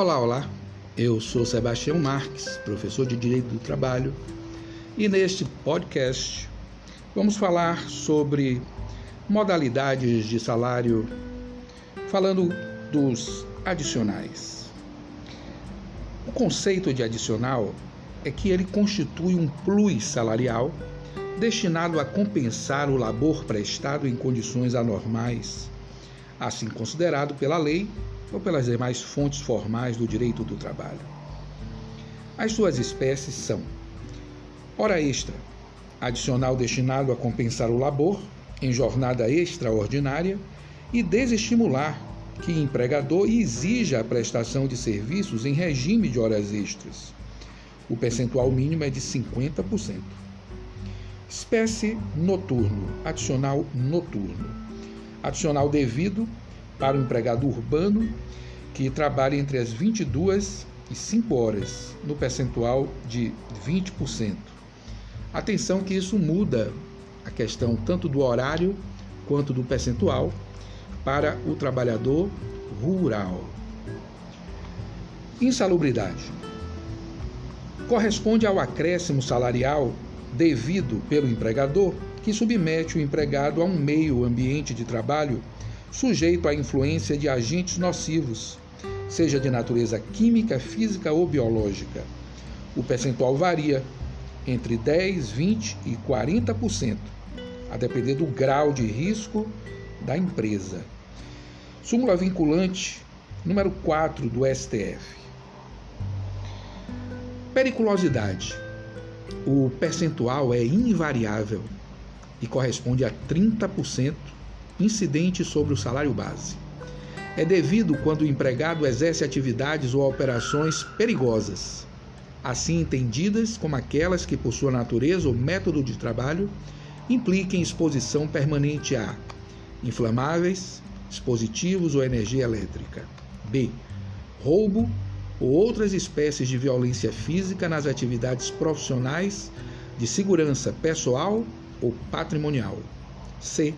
Olá, olá. Eu sou Sebastião Marques, professor de Direito do Trabalho, e neste podcast vamos falar sobre modalidades de salário, falando dos adicionais. O conceito de adicional é que ele constitui um plus salarial destinado a compensar o labor prestado em condições anormais, assim considerado pela lei ou pelas demais fontes formais do direito do trabalho. As suas espécies são hora extra, adicional destinado a compensar o labor em jornada extraordinária e desestimular que empregador exija a prestação de serviços em regime de horas extras. O percentual mínimo é de 50%. Espécie noturno, adicional noturno. Adicional devido para o empregado urbano que trabalha entre as 22 e 5 horas, no percentual de 20%. Atenção que isso muda a questão tanto do horário quanto do percentual para o trabalhador rural. Insalubridade corresponde ao acréscimo salarial devido pelo empregador que submete o empregado a um meio ambiente de trabalho sujeito à influência de agentes nocivos, seja de natureza química, física ou biológica. O percentual varia entre 10, 20 e 40%, a depender do grau de risco da empresa. Súmula vinculante número 4 do STF. Periculosidade o percentual é invariável e corresponde a 30% incidente sobre o salário base. É devido quando o empregado exerce atividades ou operações perigosas, assim entendidas como aquelas que, por sua natureza ou método de trabalho, impliquem exposição permanente a inflamáveis, dispositivos ou energia elétrica. B. Roubo ou outras espécies de violência física nas atividades profissionais de segurança pessoal ou patrimonial. C.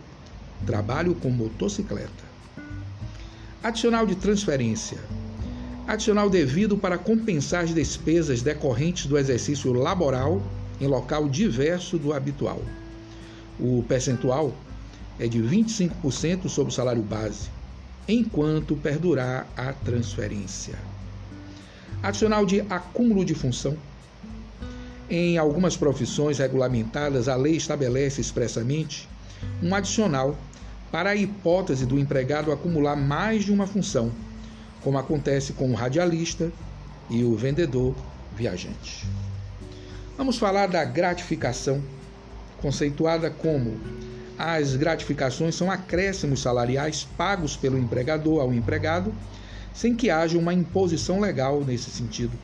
Trabalho com motocicleta. Adicional de transferência. Adicional devido para compensar as despesas decorrentes do exercício laboral em local diverso do habitual. O percentual é de 25% sobre o salário base, enquanto perdurar a transferência. Adicional de acúmulo de função. Em algumas profissões regulamentadas, a lei estabelece expressamente um adicional para a hipótese do empregado acumular mais de uma função, como acontece com o radialista e o vendedor viajante. Vamos falar da gratificação, conceituada como as gratificações são acréscimos salariais pagos pelo empregador ao empregado sem que haja uma imposição legal nesse sentido.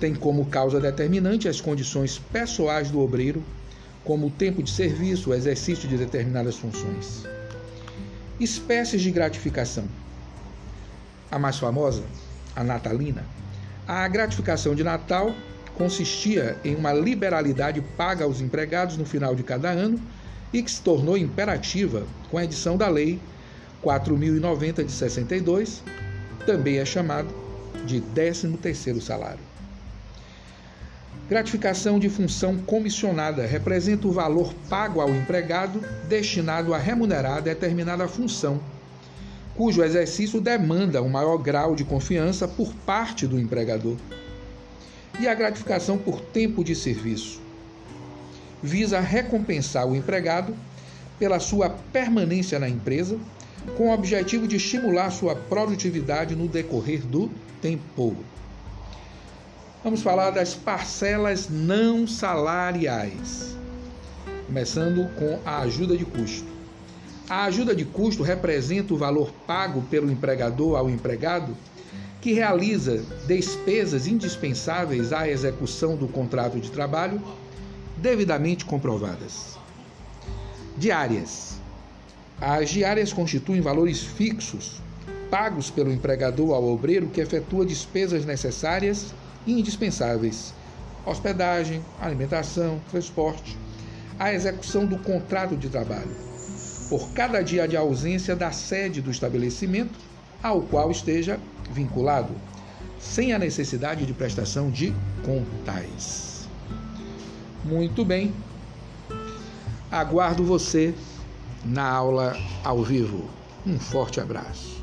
Tem como causa determinante as condições pessoais do obreiro, como o tempo de serviço, o exercício de determinadas funções. Espécies de gratificação. A mais famosa, a natalina. A gratificação de Natal consistia em uma liberalidade paga aos empregados no final de cada ano e que se tornou imperativa com a edição da Lei 4090 de 62, também é chamado de 13º salário. Gratificação de função comissionada representa o valor pago ao empregado destinado a remunerar determinada função, cujo exercício demanda um maior grau de confiança por parte do empregador. E a gratificação por tempo de serviço visa recompensar o empregado pela sua permanência na empresa com o objetivo de estimular sua produtividade no decorrer do tempo. Vamos falar das parcelas não salariais, começando com a ajuda de custo. A ajuda de custo representa o valor pago pelo empregador ao empregado que realiza despesas indispensáveis à execução do contrato de trabalho devidamente comprovadas. Diárias as diárias constituem valores fixos, pagos pelo empregador ao obreiro que efetua despesas necessárias indispensáveis: hospedagem, alimentação, transporte, a execução do contrato de trabalho, por cada dia de ausência da sede do estabelecimento ao qual esteja vinculado, sem a necessidade de prestação de contas. Muito bem. Aguardo você na aula ao vivo. Um forte abraço.